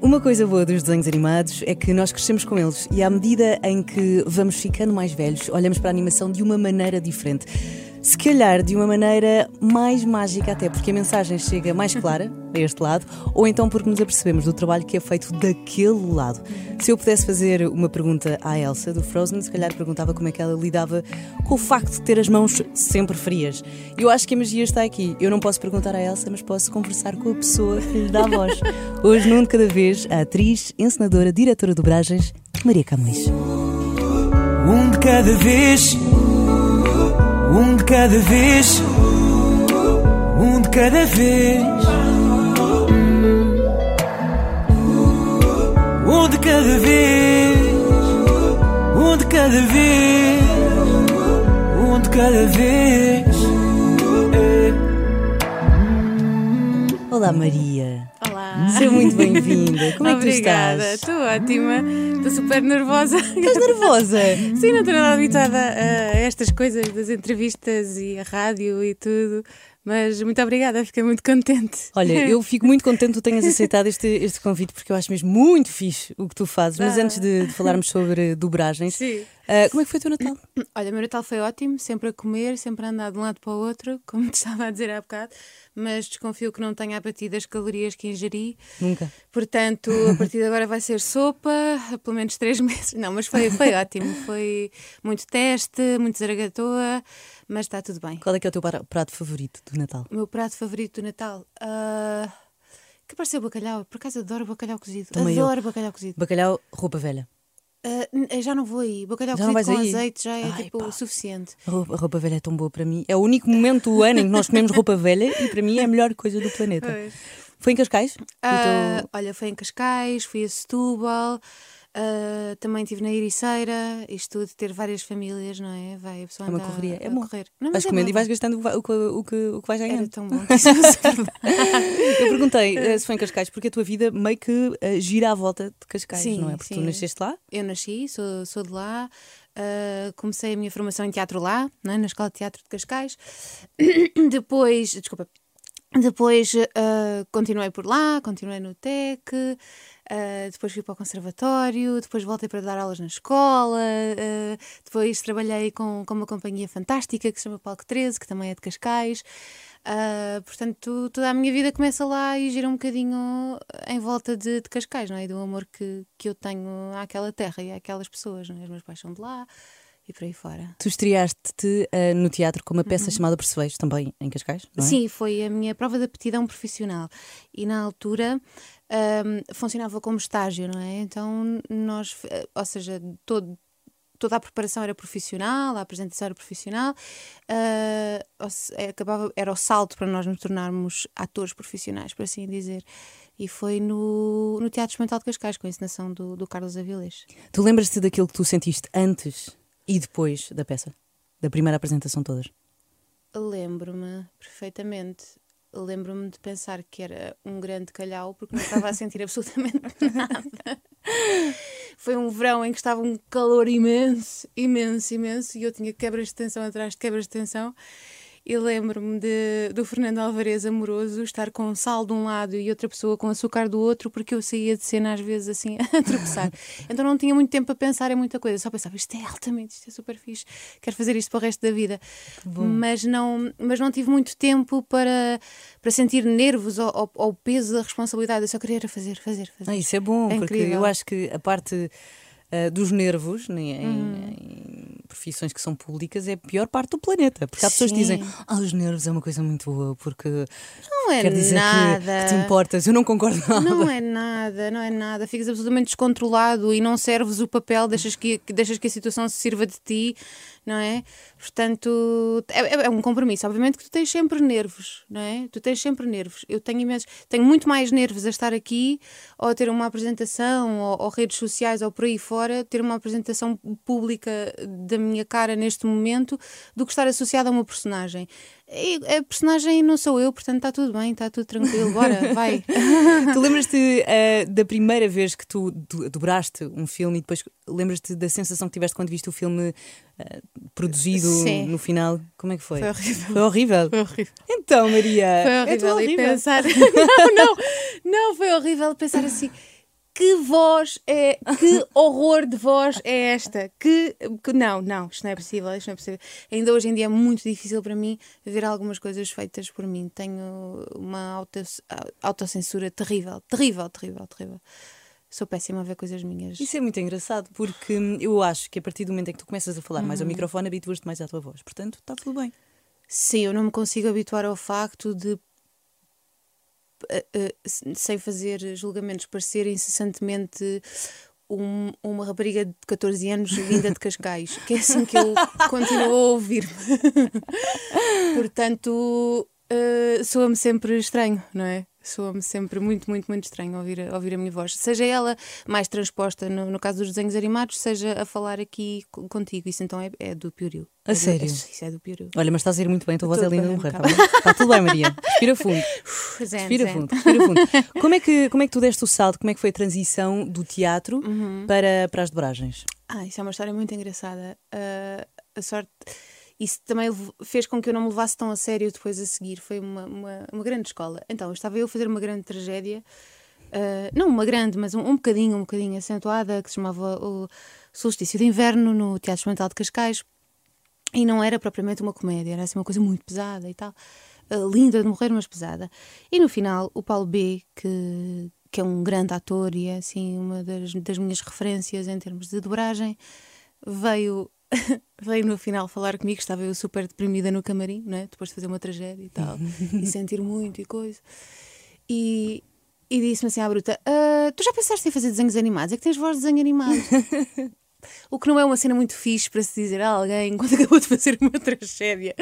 Uma coisa boa dos desenhos animados é que nós crescemos com eles e à medida em que vamos ficando mais velhos, olhamos para a animação de uma maneira diferente. Se calhar de uma maneira mais mágica, até porque a mensagem chega mais clara a este lado, ou então porque nos apercebemos do trabalho que é feito daquele lado. Se eu pudesse fazer uma pergunta à Elsa do Frozen, se calhar perguntava como é que ela lidava com o facto de ter as mãos sempre frias. Eu acho que a magia está aqui. Eu não posso perguntar à Elsa, mas posso conversar com a pessoa que lhe dá a voz. Hoje, num de cada vez, a atriz, encenadora, diretora de dobragens, Maria Camões. Um de cada vez, um de cada vez, um de cada vez. Um de cada vez, um de cada vez, um de cada vez. Olá, Maria. Olá. Seja muito bem-vinda. Como é que tu Obrigada, estás? estou ótima. Estou super nervosa. Estás nervosa? Sim, não estou nada habituada a estas coisas das entrevistas e a rádio e tudo. Mas muito obrigada, fiquei muito contente. Olha, eu fico muito contente que tu tenhas aceitado este, este convite porque eu acho mesmo muito fixe o que tu fazes. Mas Ah. antes de, de falarmos sobre dobragens, Sim. ah, como é que foi o teu Natal? Olha, o meu Natal foi ótimo, sempre a comer, sempre a andar de um lado para o outro, como te estava a dizer há bocado, mas desconfio que não tenha a partir das calorias que ingeri. Nunca. Portanto, a partir de agora vai ser sopa, pelo menos três meses. Não, mas foi, foi ótimo. Foi muito teste, muito zaragatoa, mas está tudo bem. Qual é que é o teu pra- prato favorito do Natal? O meu prato favorito do Natal. ah, que parece ser bacalhau. Por acaso adoro bacalhau cozido. Também eu. adoro bacalhau cozido. Bacalhau, roupa velha. N- já não vou aí. Bacalhau Já cozido com aí? azeite já é Ai, tipo o suficiente. A roupa, a roupa velha é tão boa para mim. É o único momento do ano em que nós comemos roupa velha e para mim é a melhor coisa do planeta. Foi em Cascais? O Ah, teu- Olha, foi em Cascais, fui a Setúbal, ah, também estive na Ericeira, isto de ter várias famílias, não é? Vai, a pessoa É uma a- correria. É a bom. correr. Não, Vais é comendo e vais gastando o o o que, o que vais Era ganhando. tão bom. que isso. Eu perguntei eh, se foi em Cascais porque a tua vida meio que eh, gira à volta de Cascais, Sim, não é? Porque tu sim. nasceste lá? Eu nasci, sou, sou de lá, ah, comecei a minha formação em teatro lá, é? na Escola de Teatro de Cascais. Depois, desculpa, depois ah, continuei por lá, continuei no TEC, ah, depois fui para o conservatório, depois voltei para dar aulas na escola, ah, depois trabalhei com, com uma companhia fantástica que se chama Palco 13, que também é de Cascais. Portanto, toda a minha vida começa lá e gira um bocadinho em volta de, de Cascais, não é? E do amor que, que eu tenho àquela terra e àquelas pessoas, não é? Os meus pais são de lá e por aí fora. Tu estreaste-te eh, no teatro com uma peça chamada Percevejo, também em Cascais, não é? Uhum. Sim, foi a minha prova de aptidão profissional. E na altura ahm, funcionava como estágio, não é? Então nós, eh, ou seja, todo, toda a preparação era profissional, a apresentação era profissional, eh, acabava, era o salto para nós nos tornarmos atores profissionais, por assim dizer. E foi no, no Teatro Experimental de Cascais, com a encenação do, do Carlos Avilés. Tu lembras-te daquilo que tu sentiste antes e depois da peça? Da primeira apresentação todas? Lembro-me perfeitamente. Lembro-me de pensar que era um grande calhau porque não estava a sentir absolutamente nada. Foi um verão em que estava um calor imenso, imenso, imenso, e eu tinha quebras de tensão atrás de quebras de tensão. E lembro-me do Fernando Alvarez amoroso estar com sal de um lado e outra pessoa com açúcar do outro, porque eu saía de cena às vezes assim a tropeçar. Então não tinha muito tempo a pensar em muita coisa, só pensava isto é altamente, isto é super fixe, quero fazer isto para o resto da vida. Mas não, mas não tive muito tempo para, para sentir nervos ou, ou- ou o peso da responsabilidade, eu só queria fazer, fazer, fazer. Ah, isso é bom, É porque incrível. eu acho que a parte ah, dos nervos né, em, Uhum. em profissões que são públicas é a pior parte do planeta. Porque há pessoas que dizem ah, os nervos é uma coisa muito boa, porque Não é quer dizer que- nada. que, te importas. Eu não concordo nada. Não é nada, não é nada. Ficas absolutamente descontrolado e não serves o papel, deixas que, que- deixas que a situação se sirva de ti, não é? Portanto, é, é- é um compromisso. Obviamente que tu tens sempre nervos, não é? Tu tens sempre nervos. Eu tenho imensos, tenho muito mais nervos a estar aqui ou a ter uma apresentação ou, ou redes sociais ou por aí fora, ter uma apresentação pública da minha cara neste momento do que estar associada a uma personagem. A personagem não sou eu, portanto está tudo bem, está tudo tranquilo, bora, vai. tu lembras-te ah, da primeira vez que tu do- dobraste um filme e depois lembras-te da sensação que tiveste quando viste o filme ah, produzido Sim. no final? Como é que foi? Foi horrível. Foi horrível. Foi horrível. Então, Maria. Foi é horrível. E pensar. não, não, não, foi horrível pensar assim. Que voz é, que horror de voz é esta? Que, que não, não, isto não é possível, isto não é possível. Ainda hoje em dia é muito difícil para mim ver algumas coisas feitas por mim. Tenho uma auto, autocensura terrível, terrível, terrível, terrível. Sou péssima a ver coisas minhas. Isso é muito engraçado, porque eu acho que a partir do momento em que tu começas a falar mais ao Uhum. microfone, habituas-te mais à tua voz. Portanto, está tudo bem. Sim, eu não me consigo habituar ao facto de, se- sem fazer julgamentos, parecer incessantemente um- uma rapariga de 14 anos vinda de Cascais, que é assim que eu continuo a ouvir-me. Portanto, eh, soa-me sempre estranho, não é? Soa-me sempre muito, muito, muito estranho ouvir, a- ouvir a minha voz. Seja ela mais transposta no, no caso dos desenhos animados, seja a falar aqui co- contigo. Isso então é, é do Pioriu. A É sério? é- Isso é do Pioriu. Olha, mas estás a ir muito bem, a tua voz é linda de morrer, tá está bem? Está tudo bem, Maria. Respira fundo. Zen, Respira zen. fundo, respira fundo. Como é, que, como é que tu deste o salto? Como é que foi a transição do teatro Uhum. para, para as dobragens? Ah, isso é uma história muito engraçada. Ah, a sorte. Isso também fez com que eu não me levasse tão a sério depois a seguir. Foi uma, uma, uma grande escola. Então, estava eu a fazer uma grande tragédia. ah, não uma grande, mas um, um bocadinho, um bocadinho acentuada, que se chamava o Solstício de Inverno, no Teatro Experimental de Cascais. E não era propriamente uma comédia, era assim uma coisa muito pesada e tal. Ah, linda de morrer, mas pesada. E no final, o Paulo B., que, que é um grande ator e é assim uma das, das minhas referências em termos de dobragem, veio, veio no final falar comigo. Estava eu super deprimida no camarim, né? depois de fazer uma tragédia e tal, e sentir muito e coisa. E, e disse-me assim à bruta: "Ah, Tu já pensaste em fazer desenhos animados? É que tens voz de desenho animado. O que não é uma cena muito fixe para se dizer a alguém quando acabou de fazer uma tragédia.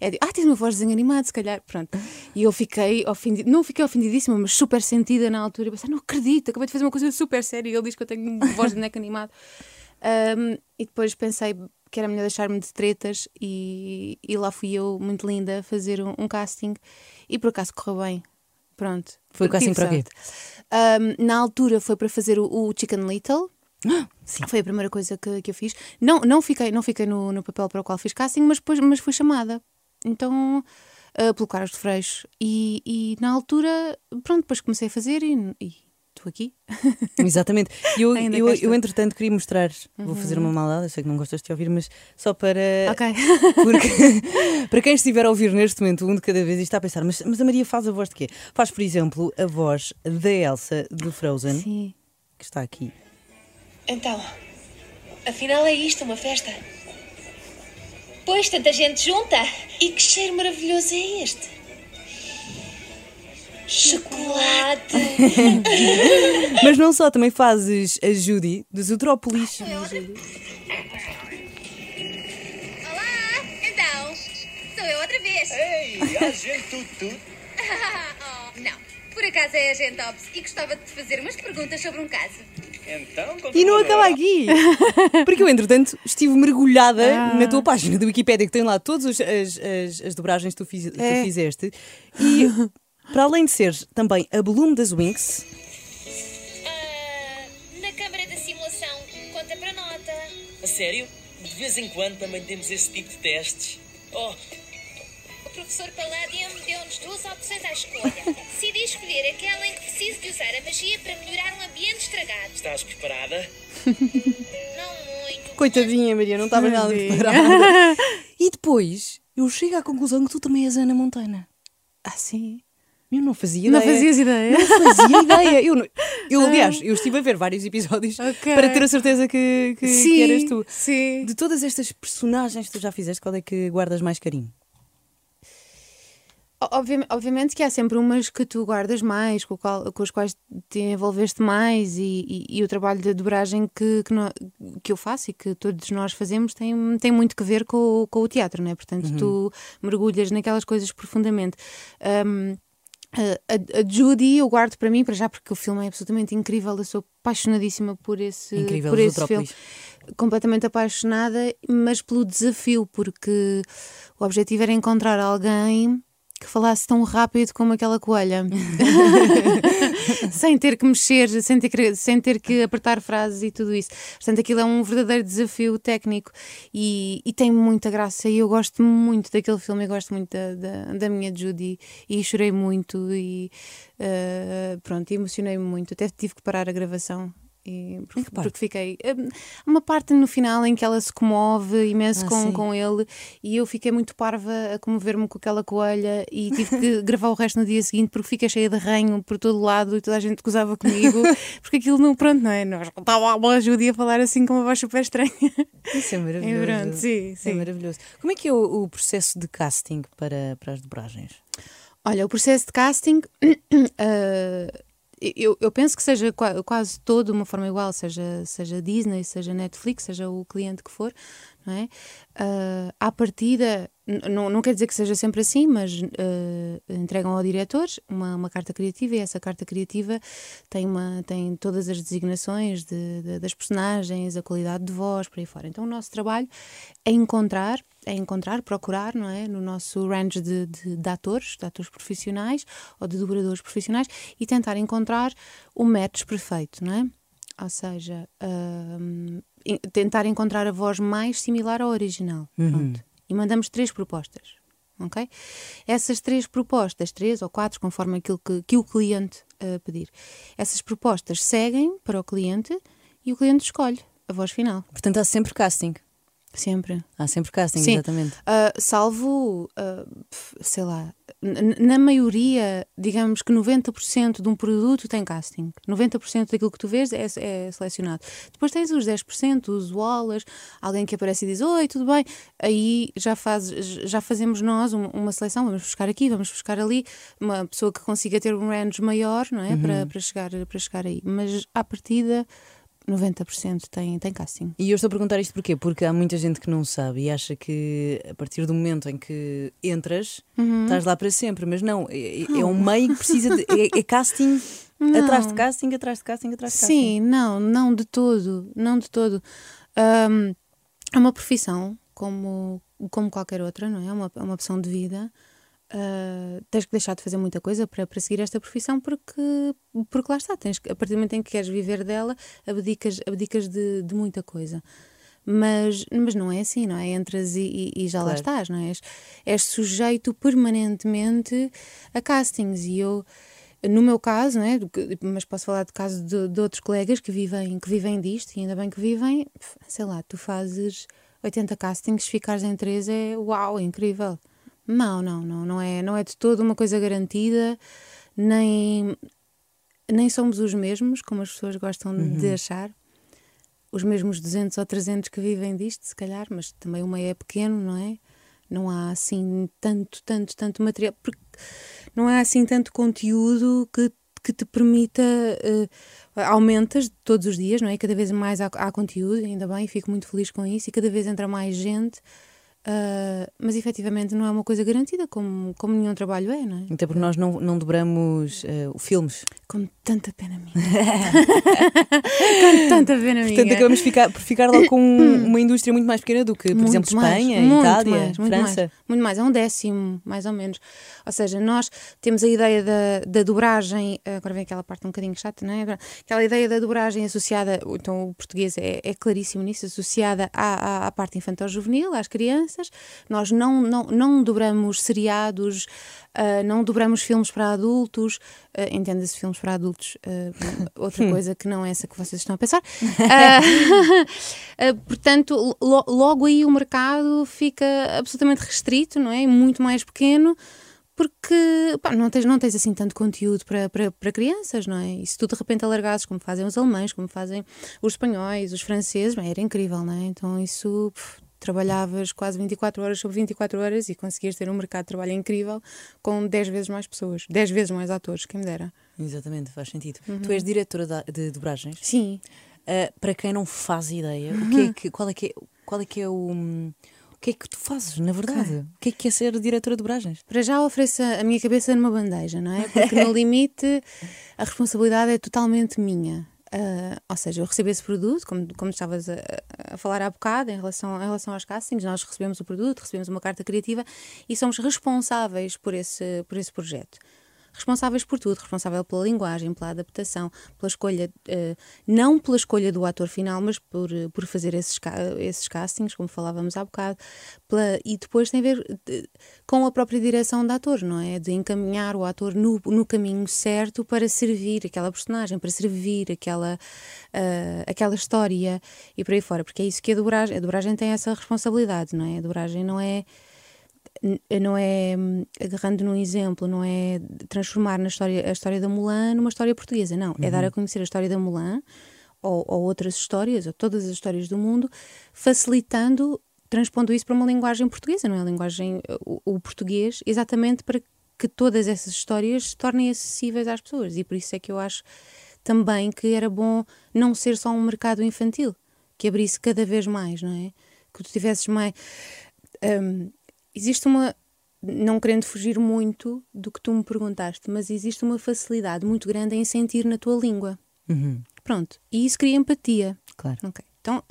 É de, ah, tens uma voz de desenho animado, se calhar. Pronto. E eu fiquei ofendida, não fiquei ofendidíssima, mas super sentida na altura. Eu pensei, não acredito, acabei de fazer uma coisa super séria e ele diz que eu tenho voz de boneco animado. Um, e depois pensei que era melhor deixar-me de tretas e, e lá fui eu, muito linda, fazer um, um casting e por acaso correu bem. Pronto. Foi o casting para quê? Um, na altura foi para fazer o, o Chicken Little. Foi a primeira coisa que, que eu fiz. Não, não fiquei, não fiquei no, no papel para o qual fiz casting, mas, depois, mas fui chamada. Então, uh, pelo Carlos de Freixo. E, e na altura, pronto, depois comecei a fazer e e estou aqui. Exatamente. E Eu, eu, estou. eu, entretanto, queria mostrar, vou fazer uma maldade, eu sei que não gostas de te ouvir, mas só para. Ok. Porque, para quem estiver a ouvir neste momento, um de cada vez, e está a pensar, mas, mas a Maria faz a voz de quê? Faz, por exemplo, a voz da Elsa de Frozen, Sim. que está aqui. Então, afinal é isto uma festa? Pois, tanta gente junta. E que cheiro maravilhoso é este? Chocolate. Mas não só, também fazes a Judy de Zootrópolis. Olá! Então, sou eu outra vez. Ei, a gente tudo, oh, não, por acaso é a gente Ops e gostava de te fazer umas perguntas sobre um caso. Então, E não acaba aqui. Porque eu, entretanto, estive mergulhada na tua página do Wikipédia, que tem lá todas as, as, as dobragens que tu, fiz- que tu É. fizeste. E, para além de seres também a Bloom das Winx, Ah, na câmara da simulação, conta para nota. A sério? De vez em quando também temos esse tipo de testes. Oh, O professor Palladium deu-nos duas opções à escolha. Decidi escolher aquela em que preciso de usar a magia para melhorar um ambiente estragado. estás preparada? Não muito. coitadinha Maria, não estava nada preparada. E depois eu chego à conclusão que tu também és Ana Montana. Ah, sim. Eu não fazia Não ideia. fazias ideia? Não fazia ideia. Eu, não- eu, aliás, eu estive a ver vários episódios Ok. para ter a certeza que, que, que eras tu. Sim. De todas estas personagens que tu já fizeste, qual é que guardas mais carinho? Obviamente, que há sempre umas que tu guardas mais, com, qual- com as quais te envolveste mais, e, e- e o trabalho de dobragem que, que, nó- que eu faço e que todos nós fazemos tem, tem muito que ver com, o- com o teatro, não é? Portanto, tu mergulhas naquelas coisas profundamente. Um, a, a- Judy eu guardo para mim, para já, porque o filme é absolutamente incrível. Eu sou apaixonadíssima por esse, Incrível, por esse filme. Completamente apaixonada, mas pelo desafio, porque o objetivo era encontrar alguém que falasse tão rápido como aquela coelha. sem ter que mexer, sem ter que, sem ter que apertar frases e tudo isso. Portanto, aquilo é um verdadeiro desafio técnico e, e tem muita graça. E eu gosto muito daquele filme, eu gosto muito da, da, da minha Judy e chorei muito e uh, pronto, emocionei-me muito. Até tive que parar a gravação e porque, porque, fiquei. Hum, uma parte no final em que ela se comove imenso ah, com, com ele e eu fiquei muito parva a comover-me com aquela coelha e tive que gravar o resto no dia seguinte porque fiquei cheia de ranho por todo lado e toda a gente gozava comigo porque aquilo não, pronto, não é? Nós estava a Judy a falar assim com uma voz super estranha. Isso é maravilhoso. E pronto, sim, sim. É maravilhoso. Como é que é o, o processo de casting para, para as dobragens? Olha, o processo de casting. Uh, eu, eu penso que seja quase todo uma forma igual, seja, seja Disney, seja Netflix, seja o cliente que for, não é? Uh, à partida, não, não quer dizer que seja sempre assim, mas uh, entregam ao diretor uma, uma carta criativa e essa carta criativa tem, uma, tem todas as designações de, de, das personagens, a qualidade de voz, por aí fora. Então o nosso trabalho é encontrar, é encontrar, procurar, não é? No nosso range de, de, de atores, de atores profissionais ou de dobradores profissionais e tentar encontrar o match perfeito, não é? Ou seja, uh, tentar encontrar a voz mais similar ao original. Uhum. E mandamos três propostas. ok? Essas três propostas, três ou quatro, conforme aquilo que, que o cliente uh, pedir, essas propostas seguem para o cliente e o cliente escolhe a voz final. Portanto, há sempre casting. Sempre. Há sempre casting, Sim. exatamente. Uh, salvo, uh, sei lá, na maioria, digamos que 90% de um produto tem casting. 90% daquilo que tu vês é, é, selecionado. Depois tens os 10%, os wallas, alguém que aparece e diz: Oi, tudo bem? Aí já, faz, já fazemos nós uma seleção, vamos buscar aqui, vamos buscar ali, uma pessoa que consiga ter um range maior, não é? Uhum. Para, para, chegar, para chegar aí. Mas à partida 90% tem, tem casting. E eu estou a perguntar isto porquê? Porque há muita gente que não sabe e acha que a partir do momento em que entras, uhum. estás lá para sempre, mas não, é, é um meio que precisa de. É, é casting não. atrás de casting, atrás de casting, atrás de casting. Sim, não, não de todo, não de todo. Um, é uma profissão como, como qualquer outra, não é? É uma, é uma opção de vida uh, tens que deixar de fazer muita coisa para, para seguir esta profissão porque, porque lá está, tens, a partir do momento em que queres viver dela, abdicas, abdicas de, de muita coisa. Mas, mas não é assim, não é? Entras e, e, e já claro. lá estás, não é? És, és sujeito permanentemente a castings e eu no meu caso, não é? mas posso falar de caso de, de, outros colegas que vivem, que vivem disto e ainda bem que vivem, sei lá, tu fazes 80 castings, ficares em três é uau, incrível. Não, não, não, não é, não é de todo uma coisa garantida, nem, nem somos os mesmos, como as pessoas gostam uhum. de achar. Os mesmos 200 ou 300 que vivem disto, se calhar, mas também uma é pequeno, não é? Não há assim tanto, tanto, tanto material, porque não há assim tanto conteúdo que, que te permita. Uh, aumentas todos os dias, não é? Cada vez mais há, há conteúdo, ainda bem, fico muito feliz com isso, e cada vez entra mais gente Uh, mas efetivamente não é uma coisa garantida, como, como nenhum trabalho é, não é? Até porque nós não, não dobramos uh, filmes. Com tanta pena minha. com tanta pena minha. Portanto, acabamos ficar, por ficar lá com uma indústria muito mais pequena do que, por muito exemplo, mais, Espanha, Itália, mais, muito França. Mais, muito mais, é um décimo, mais ou menos. Ou seja, nós temos a ideia da, da dobragem, agora vem aquela parte um bocadinho chata, não é? Aquela ideia da dobragem associada, então o português é, é claríssimo nisso, associada à, à, à parte infantil-juvenil, às crianças crianças, nós não, não, não dobramos seriados, uh, não dobramos filmes para adultos, uh, entenda-se filmes para adultos, uh, outra coisa que não é essa que vocês estão a pensar. Portanto, lo, logo aí o mercado fica absolutamente restrito, não é? Muito mais pequeno porque pá, não, tens, não tens assim tanto conteúdo para, para, para crianças, não é? E se tu de repente alargasses, como fazem os alemães, como fazem os espanhóis, os franceses, bem, era incrível, não é? Então isso trabalhavas quase 24 horas sobre 24 horas e conseguias ter um mercado de trabalho incrível com 10 vezes mais pessoas, 10 vezes mais atores, quem me dera. Exatamente, faz sentido. Uhum. Tu és diretora de dobragens? Sim. Uh, para quem não faz ideia, uhum. o que é que, qual, é que é, qual é que é o. O que é que tu fazes, na verdade? O que é que é ser diretora de dobragens? Para já ofereço a minha cabeça numa bandeja, não é? Porque no limite a responsabilidade é totalmente minha. Uh, ou seja, eu recebo esse produto, como, como estavas a, a, falar há bocado, em relação, em relação aos castings, nós recebemos o produto, recebemos uma carta criativa e somos responsáveis por esse, por esse projeto. Responsáveis por tudo, responsável pela linguagem, pela adaptação, pela escolha, uh, não pela escolha do ator final, mas por, uh, por fazer esses, esses castings, como falávamos há bocado, pela, e depois tem a ver com a própria direção do ator, não é? De encaminhar o ator no, no caminho certo para servir aquela personagem, para servir aquela, uh, aquela história e por aí fora, porque é isso que a dobragem, a dobragem tem essa responsabilidade, não é? A dobragem não é não é agarrando num exemplo, não é transformar na história, a história da Mulan numa história portuguesa, não, uhum. é dar a uhum. conhecer a história da Mulan ou, ou, outras histórias, ou todas as histórias do mundo, facilitando, transpondo isso para uma linguagem portuguesa, não é? A linguagem, o, o português, exatamente para que todas essas histórias se tornem acessíveis às pessoas. E por isso é que eu acho também que era bom não ser só um mercado infantil, que abrisse cada vez mais, não é? Que tu tivesses mais. Um, existe uma. Não querendo fugir muito do que tu me perguntaste, mas existe uma facilidade muito grande em sentir na tua língua. Uhum. Pronto. E isso cria empatia. Claro. Okay. Então,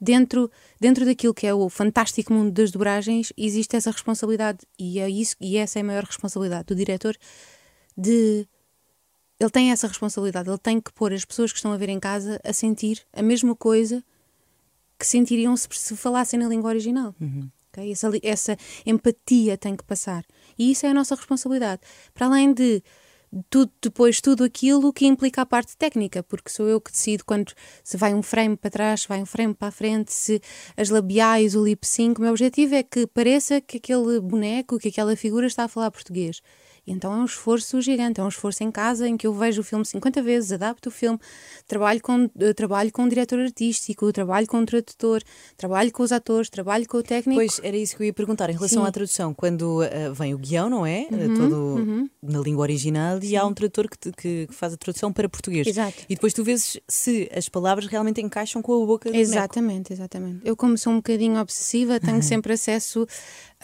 dentro, dentro daquilo que é o fantástico mundo das dobragens, existe essa responsabilidade, e, é isso, e essa é a maior responsabilidade do diretor, de. Ele tem essa responsabilidade, ele tem que pôr as pessoas que estão a ver em casa a sentir a mesma coisa que sentiriam se, se falassem na língua original. Uhum. Essa, essa empatia tem que passar. E isso é a nossa responsabilidade. Para além de tudo, depois tudo aquilo que implica a parte técnica, porque sou eu que decido quando se vai um frame para trás, se vai um frame para a frente, se as labiais, o lip sync. O meu objetivo é que pareça que aquele boneco, que aquela figura está a falar português. Então é um esforço gigante, é um esforço em casa em que eu vejo o filme 50 vezes, adapto o filme, trabalho com, uh, trabalho com o diretor artístico, trabalho com o tradutor, trabalho com os atores, trabalho com o técnico. Pois, era isso que eu ia perguntar em relação Sim. à tradução. Quando uh, vem o guião, não é? Uhum, Todo uhum. na língua original Sim. e há um tradutor que, te, que, faz a tradução para português. Exato. E depois tu vês se as palavras realmente encaixam com a boca do Exatamente, boneco. exatamente. Eu, como sou um bocadinho obsessiva, tenho sempre acesso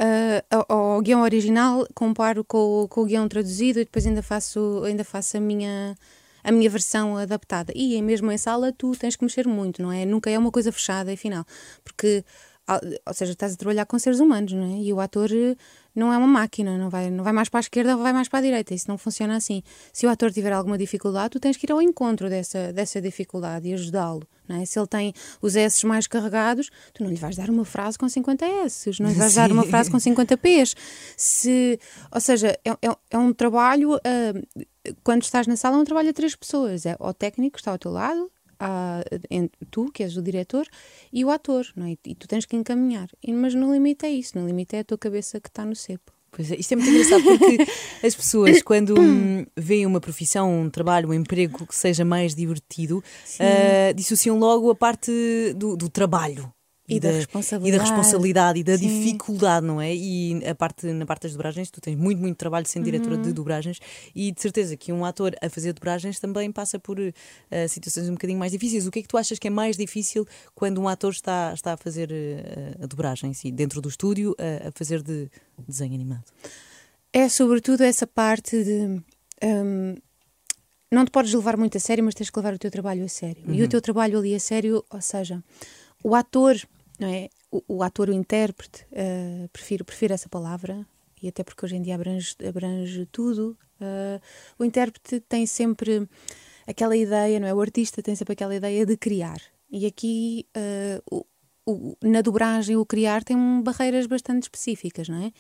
uh, ao, guião original, comparo com, com o guião traduzido e depois ainda faço, ainda faço a minha a minha versão adaptada. E mesmo em sala tu tens que mexer muito, não é? Nunca é uma coisa fechada e final. Porque, ou seja, estás a trabalhar com seres humanos, não é? E o ator não é uma máquina, não vai, não vai mais para a esquerda ou vai mais para a direita. Isso não funciona assim. Se o ator tiver alguma dificuldade, tu tens que ir ao encontro dessa, dessa dificuldade e ajudá-lo. É? Se ele tem os S mais carregados, tu não lhe vais dar uma frase com 50 S, não lhe vais Sim. dar uma frase com 50 P's. Se, ou seja, é, é, é um trabalho, uh, quando estás na sala, é um trabalho a três pessoas. É o técnico que está ao teu lado, a, tu, que és o diretor, e o ator, não é? E tu tens que encaminhar. E, mas no limite é isso, no limite é a tua cabeça que está no cepo. Pois é, isto é muito engraçado porque as pessoas, quando hum, veem uma profissão, um trabalho, um emprego que seja mais divertido, uh, dissociam logo a parte do, do trabalho. E, e, da, responsabilidade. e da responsabilidade e da Sim. dificuldade, não é? E a parte, na parte das dobragens, tu tens muito, muito trabalho sendo diretora uhum. de dobragens e de certeza que um ator a fazer dobragens também passa por uh, situações um bocadinho mais difíceis. O que é que tu achas que é mais difícil quando um ator está, está a fazer uh, a dobragem, sim, dentro do estúdio, uh, a fazer de desenho animado? É sobretudo essa parte de. Um, não te podes levar muito a sério, mas tens que levar o teu trabalho a sério. Uhum. E o uhum. teu trabalho ali a sério, ou seja, o ator não é? O, o ator, o intérprete, uh, prefiro, prefiro essa palavra, e até porque hoje em dia abrange, abrange tudo. Uh, o intérprete tem sempre aquela ideia, não é? O artista tem sempre aquela ideia de criar. E aqui, uh, o, o, na dobragem, o criar tem barreiras bastante específicas, não é?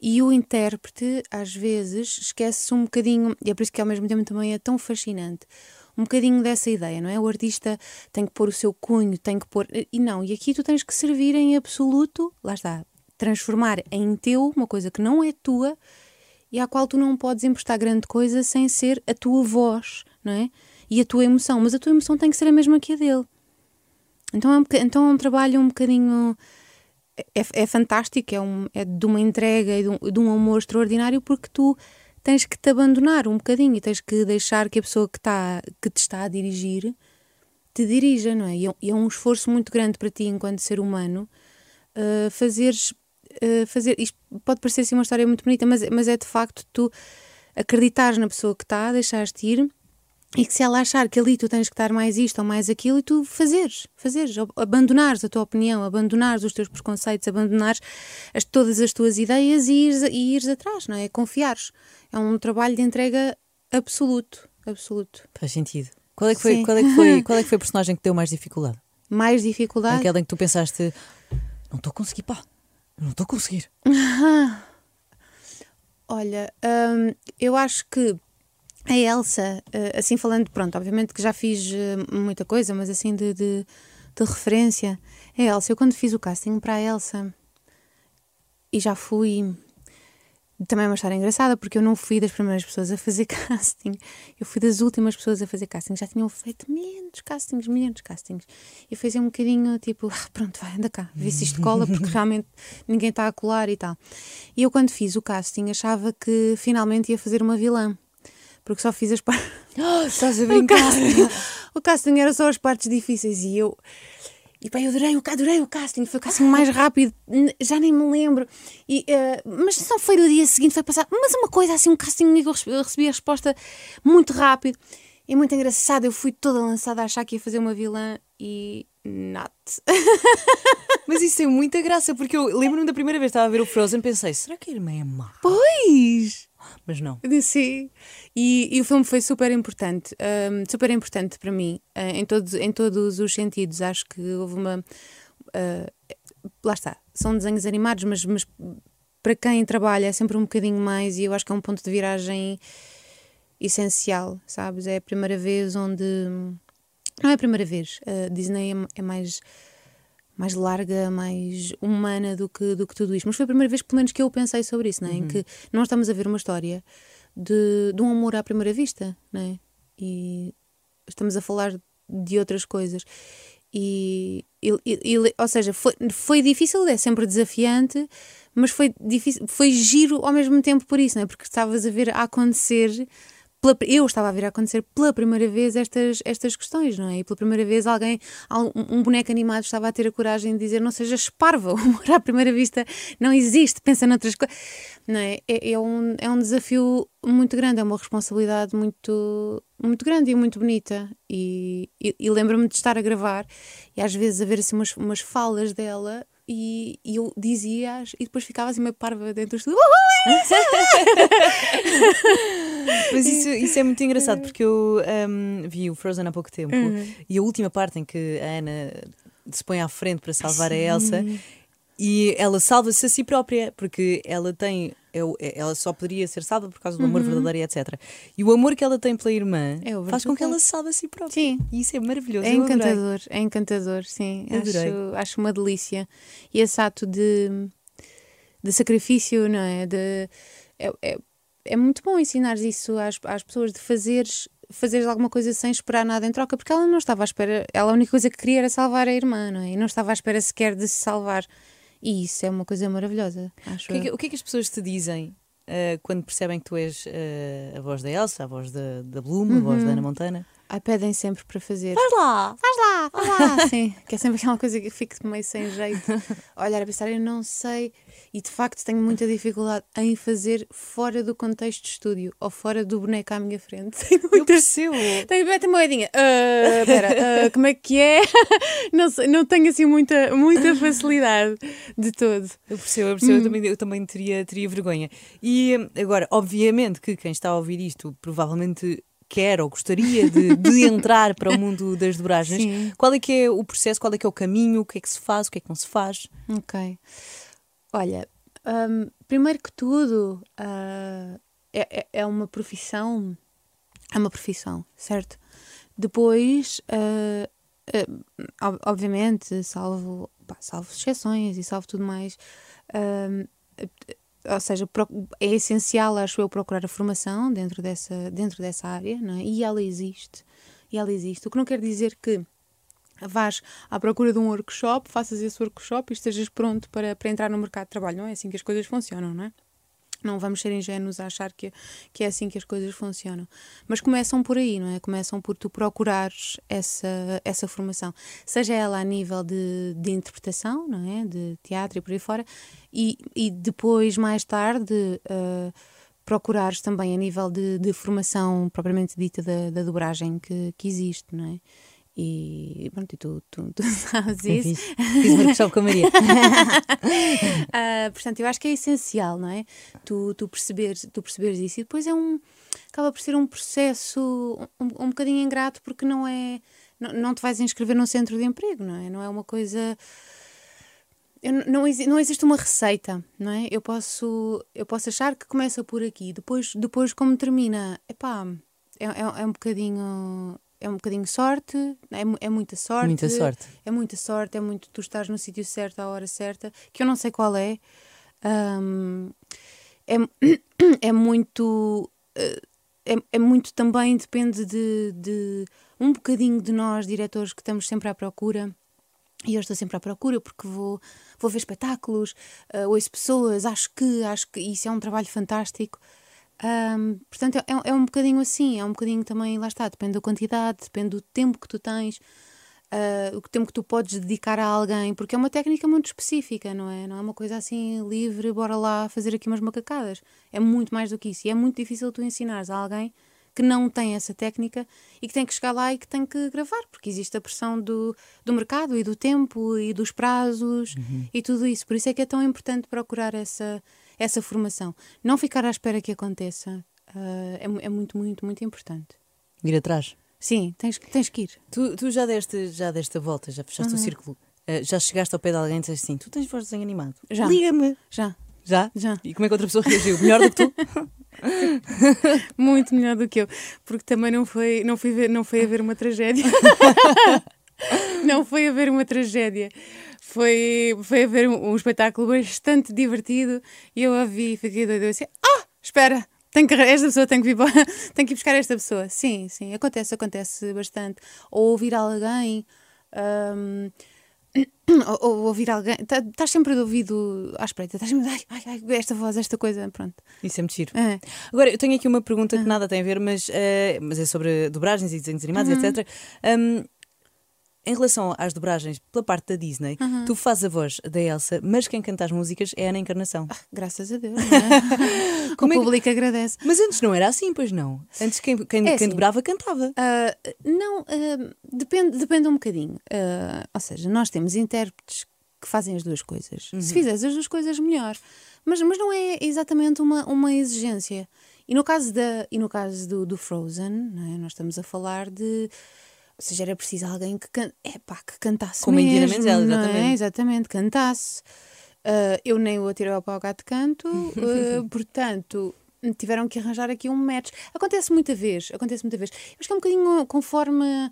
E o intérprete, às vezes, esquece-se um bocadinho, e é por isso que ao mesmo tempo também é tão fascinante um bocadinho dessa ideia, não é? O artista tem que pôr o seu cunho, tem que pôr. E não, e aqui tu tens que servir em absoluto, lá está, transformar em teu uma coisa que não é tua e à qual tu não podes emprestar grande coisa sem ser a tua voz, não é? E a tua emoção, mas a tua emoção tem que ser a mesma que a dele. Então é um, então é um trabalho um bocadinho. É, é fantástico, é, um, é de uma entrega e de um, de um amor extraordinário porque tu tens que te abandonar um bocadinho e tens que deixar que a pessoa que, tá, que te está a dirigir te dirija, não é? E é, é um esforço muito grande para ti, enquanto ser humano, uh, fazeres. Uh, fazer, isto pode parecer assim uma história muito bonita, mas, mas é de facto tu acreditares na pessoa que está, deixares-te ir E que se ela achar que ali tu tens que estar mais isto ou mais aquilo, e tu fazeres, fazeres, ab- abandonares a tua opinião, abandonares os teus preconceitos, abandonares as- todas as tuas ideias e ires, e ires atrás, não é? Confiares. É um trabalho de entrega absoluto, absoluto. Faz sentido. Qual é que foi, Sim. qual é que foi, qual é que foi a personagem que deu mais dificuldade? Mais dificuldade. Aquela em que tu pensaste, não estou a conseguir, pá, não estou a conseguir. Olha, hum, eu acho que a Elsa, eh, assim falando, pronto, obviamente que já fiz eh, muita coisa, mas assim de, de, de referência, a Elsa, eu quando fiz o casting para a Elsa e já fui. Também é uma história engraçada, porque eu não fui das primeiras pessoas a fazer casting, eu fui das últimas pessoas a fazer casting. Já tinham feito milhares de castings, milhares de castings. E eu fazia um bocadinho tipo, "Ah, pronto, vai, anda cá, vê se isto cola, porque realmente ninguém está a colar e tal. E eu, quando fiz o casting, achava que finalmente ia fazer uma vilã, porque só fiz as partes. estás a O casting, o casting era só as partes difíceis e eu. E pá, eu adorei, o- adorei o casting, foi o casting mais rápido, já nem me lembro. E, eh, mas não foi no dia seguinte, foi passar. Mas uma coisa assim, um casting que eu recebi- a resposta muito rápido e muito engraçado. Eu fui toda lançada a achar que ia fazer uma vilã e. not. Mas isso tem muita graça, porque eu lembro-me da primeira vez que estava a ver o Frozen, pensei, será que a irmã é má? Pois! Mas não. Sim. E, e o filme foi super importante, hum, super importante para mim, eh, em, todos, em todos os sentidos. Acho que houve uma. eh, lá está, são desenhos animados, mas, mas para quem trabalha é sempre um bocadinho mais, e eu acho que é um ponto de viragem essencial, sabes? É a primeira vez onde. Não é a primeira vez, a Disney é, é mais mais larga, mais humana do que, do que tudo isto. Mas foi a primeira vez, pelo menos, que eu pensei sobre isso, não é? em que nós estamos a ver uma história de, de um amor à primeira vista, não é? E estamos a falar de outras coisas. E, e- e- ou seja, foi, foi difícil, é sempre desafiante, mas foi, difícil, foi giro ao mesmo tempo por isso, não é? Porque estavas a ver a acontecer. Pela- eu estava a ver acontecer pela primeira vez estas, estas questões, não é? E pela primeira vez alguém, al- um, boneco animado estava a ter a coragem de dizer não sejas parva, o amor à primeira vista não existe, pensa noutras coisas. Não é? É, é um, é um desafio muito grande, é uma responsabilidade muito, muito grande e muito bonita. E, e, e lembro-me de estar a gravar e às vezes a ver assim umas, umas falas dela e, e eu dizia-as e depois ficava assim meio parva dentro do estúdio. "Uhul, é isso!" Mas isso, isso é muito engraçado, porque eu hum, vi o Frozen há pouco tempo e a última parte em que a Ana se põe à frente para salvar a Elsa e ela salva-se a si própria, porque ela tem. é é- Ela só poderia ser salva por causa do amor verdadeiro e etc. E o amor que ela tem pela irmã É faz com que verdadeiro. ela se salve a si própria. Sim. E isso é maravilhoso. É encantador, é encantador, sim. Adorei. Acho, acho uma delícia. E esse ato de, de sacrifício, não é? De, é, é, é muito bom ensinar isso às, às pessoas de fazeres, fazeres alguma coisa sem esperar nada em troca, porque ela não estava à espera, ela a única coisa que queria era salvar a irmã, não é? E não estava à espera sequer de se salvar. E isso é uma coisa maravilhosa, acho O que, é que, o que é que as pessoas te dizem ah, quando percebem que tu és ah, a voz da Elsa, a voz da, da Bloom, a voz da Ana Montana? Ai, pedem sempre para fazer. Faz lá! Faz lá, lá. Sim, que é sempre aquela coisa que eu fico meio sem jeito. Olhar a pensar, eu não sei. E de facto tenho muita dificuldade em fazer fora do contexto de estúdio ou fora do boneco à minha frente. Tenho Eu muita. percebo! Tenho mete a moedinha. Ah, Espera, ah, como é que é? Não, sei, não tenho assim muita, muita facilidade de todo. Eu percebo, eu percebo, eu também, eu também teria, teria vergonha. E hum, agora, obviamente que quem está a ouvir isto provavelmente quer ou gostaria de, de entrar para o mundo das dobragens. Sim. Qual é que é o processo, qual é que é o caminho, o que é que se faz, o que é que não se faz? Ok. Olha, hum, primeiro que tudo, ah, é, é- uma profissão. É uma profissão, certo? Depois, ah, ob- obviamente, salvo, pá, salvo exceções e salvo tudo mais. Ou seja, é essencial, acho eu, procurar a formação dentro dessa, dentro dessa área, é? E ela existe. E ela existe. O que não quer dizer que vás à procura de um workshop, faças esse workshop e estejas pronto para, para entrar no mercado de trabalho. Não é assim que as coisas funcionam, não é? Não vamos ser ingênuos a achar que, que é assim que as coisas funcionam. Mas começam por aí, não é? Começam por tu procurares essa, essa formação. Seja ela a nível de, de interpretação, não é? De teatro e por aí fora. E, e depois, mais tarde, ah, procurares também a nível de, de formação propriamente dita da, da dobragem que, que existe, não é? E pronto, e tu, tu, tu sabes É isso. Fiz um workshop com a Maria. Ah, portanto, eu acho que é essencial, não é? Tu, tu, perceberes, tu perceberes isso. E depois é um. acaba por ser um processo um, um bocadinho ingrato porque não é. Não, não te vais inscrever num centro de emprego, não é? Não é uma coisa. eu não- não existe uma receita, não é? Eu posso, eu posso achar que começa por aqui, depois, depois como termina, epá, é, é, é um bocadinho. É um bocadinho sorte, é, é muita sorte. Muita sorte. É muita sorte, é muito tu estás no sítio certo à hora certa, que eu não sei qual é. Ahm, é, é muito. eh, É, é muito também, depende de, de um bocadinho de nós, diretores, que estamos sempre à procura. E eu estou sempre à procura porque vou, vou ver espetáculos, eh, ouço pessoas, acho que, acho que isso é um trabalho fantástico. Ahm, portanto, é, é um bocadinho assim, é um bocadinho também, lá está, depende da quantidade, depende do tempo que tu tens, ah, o tempo que tu podes dedicar a alguém, porque é uma técnica muito específica, não é? Não é uma coisa assim livre, bora lá fazer aqui umas macacadas. É muito mais do que isso. E é muito difícil tu ensinares a alguém que não tem essa técnica e que tem que chegar lá e que tem que gravar, porque existe a pressão do, do mercado e do tempo e dos prazos e tudo isso. Por isso é que é tão importante procurar essa, essa formação. Não ficar à espera que aconteça ah, é, é muito, muito, muito importante. Ir atrás. Sim, tens, tens que ir. Tu, tu já, deste, já deste a volta, já fechaste Uhum. o círculo. Eh, já chegaste ao pé de alguém e disseste assim: Tu tens voz de desenho animado. Já. Liga-me. Já, Já? já. E como é que outra pessoa reagiu? Melhor do que tu? Muito melhor do que eu, porque também não foi, não foi, ver, não foi haver uma tragédia. não foi haver uma tragédia. Foi, foi haver um, um espetáculo bastante divertido e eu a vi e fiquei doida. Eu assim, ah, espera, tenho que, esta pessoa tem que, vir, tenho que ir buscar esta pessoa. Sim, sim, acontece, acontece bastante. Ou ouvir alguém. hum, ou, ou ouvir alguém, tá- estás sempre de ouvido à espreita, estás sempre, ai, ai, ai, esta voz, esta coisa, pronto. Isso é muito giro. É. Agora, eu tenho aqui uma pergunta Ah. que nada tem a ver, mas, eh, mas é sobre dobragens e desenhos animados, Uhum. etc. Um, em relação às dobragens, pela parte da Disney, Uhum. tu fazes a voz da Elsa, mas quem canta as músicas é a Ana Encarnação. Graças a Deus. não é? Como o é que- público agradece. Mas antes não era assim, pois não. Antes quem, quem, É quem assim. dobrava cantava. Ah, não, ah, depende, depende um bocadinho. Ah, ou seja, nós temos intérpretes que fazem as duas coisas. Se fizeres as duas coisas, melhor. Mas, mas não é exatamente uma, uma exigência. E no caso, da, e no caso do, do Frozen, é? nós estamos a falar de. Ou seja, era preciso alguém que, can, epá, que cantasse Como a Indira mesmo, Menzel, não é? exatamente. Exatamente, cantasse. Ah, eu nem o atirei ao pau gato canto, ah, portanto tiveram que arranjar aqui um match. Acontece muita vez, acontece muita vez. Acho que é um bocadinho conforme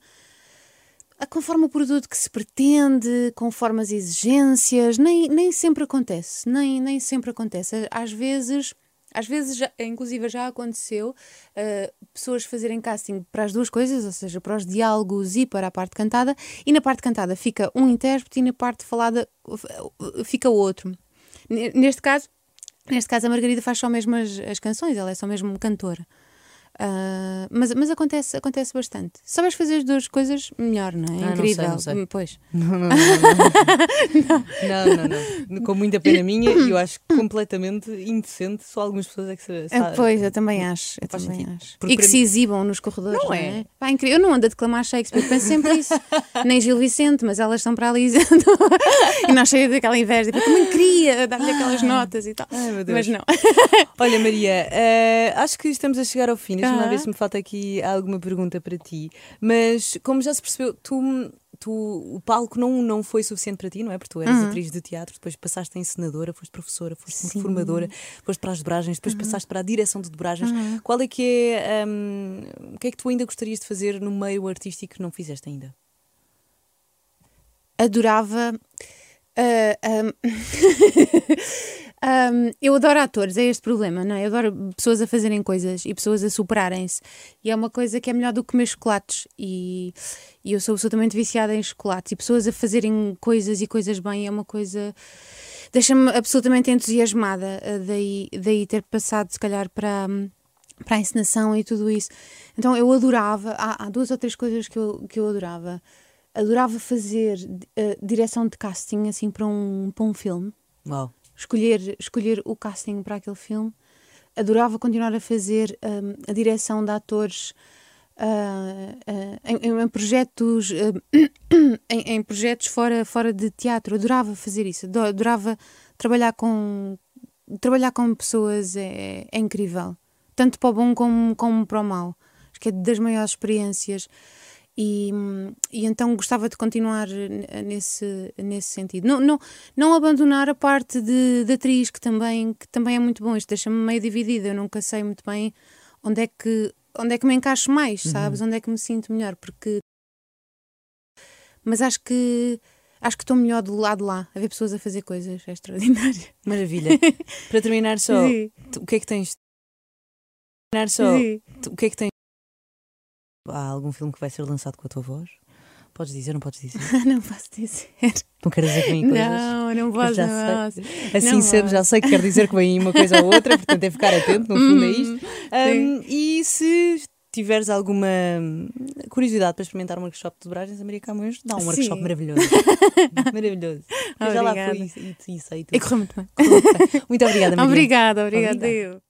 conforme o produto que se pretende, conforme as exigências, nem, nem sempre acontece, nem, nem sempre acontece. Às vezes, às vezes já, inclusive já aconteceu ah, pessoas fazerem casting para as duas coisas, ou seja, para os diálogos e para a parte cantada, e na parte cantada fica um intérprete e na parte falada uh, fica outro. Ne- Neste caso, neste caso a Margarida faz só mesmo as, as canções, ela é só mesmo cantora. Ah, mas, mas acontece, acontece bastante. Souberes fazer as duas coisas, melhor, não é? Ah, não Incrível. sei, não sei. Pois. Não, não, não. Não, não, não. não. Com muita pena minha e eu acho completamente indecente. Só algumas pessoas é que se. Ah, pois, eu também acho. Eu também sentido. acho. Porque E que para se mim- exibam nos corredores. Não Não, é? é? Pá, incrível. Eu não ando a declamar Shakespeare, penso sempre isso. Nem Gil Vicente, mas elas estão para ali. e nós cheias daquela inveja. Tipo, eu também queria dar-lhe aquelas notas e tal. Ai. Mas não. Olha, Maria, eh, acho que estamos a chegar ao fim. Deixa-me Ah. ver se me falta aqui alguma pergunta para ti. Mas, como já se percebeu, tu, tu, o palco não, não foi suficiente para ti, não é? Porque tu eras atriz de teatro, depois passaste a encenadora, foste professora, foste Sim. formadora, foste para as dobragens, depois passaste para a direção de dobragens. Qual é que é. hum, o que é que tu ainda gostarias de fazer no meio artístico que não fizeste ainda? adorava. ah, ahm, ahm, eu adoro atores, é este problema, não é? Eu adoro pessoas a fazerem coisas e pessoas a superarem-se. E é uma coisa que é melhor do que comer chocolates. E, e eu sou absolutamente viciada em chocolates. E pessoas a fazerem coisas e coisas bem é uma coisa. Deixa-me absolutamente entusiasmada. ah, Daí, daí ter passado, se calhar, para. Para a encenação e tudo isso. Então eu adorava. Há, há duas ou três coisas que eu, que eu adorava adorava fazer eh, direção de casting assim para um, para um filme Uau. Escolher escolher o casting para aquele filme adorava continuar a fazer hum, a direção de atores ah, ah, em, em projetos em, em projetos fora, fora de teatro. Adorava fazer isso, ado- adorava trabalhar com trabalhar com pessoas é, é incrível, tanto para o bom como, como para o mau. Acho que é das maiores experiências. E, e então gostava de continuar nesse, nesse sentido. Não, não, não abandonar a parte de, de atriz, que também, que também é muito bom. Isto deixa-me meio dividida. Eu nunca sei muito bem onde é que, onde é que me encaixo mais, sabes? Onde é que me sinto melhor. Porque. Mas acho que. Acho que estou melhor do lado de lá, a ver pessoas a fazer coisas. É extraordinário. Maravilha. Para terminar só, Sim. o que é que tens? Terminar só, Sim. o que é que tens? Há algum filme que vai ser lançado com a tua voz? Podes dizer, não podes dizer? Não posso dizer. Não queres dizer que vem coisas? Não, não posso. não sei. Assim Não já sei que quer dizer que vem uma coisa ou outra, portanto é ficar atento, no fundo é isto. Hum, Um, e se tiveres alguma curiosidade para experimentar um workshop de dobragens, a Maria Camões dá um Sim. workshop maravilhoso. maravilhoso. Eu já lá fui e, e, e E correu muito bem. Muito obrigada, Maria. Obrigada, obrigada. Obrigada. eu.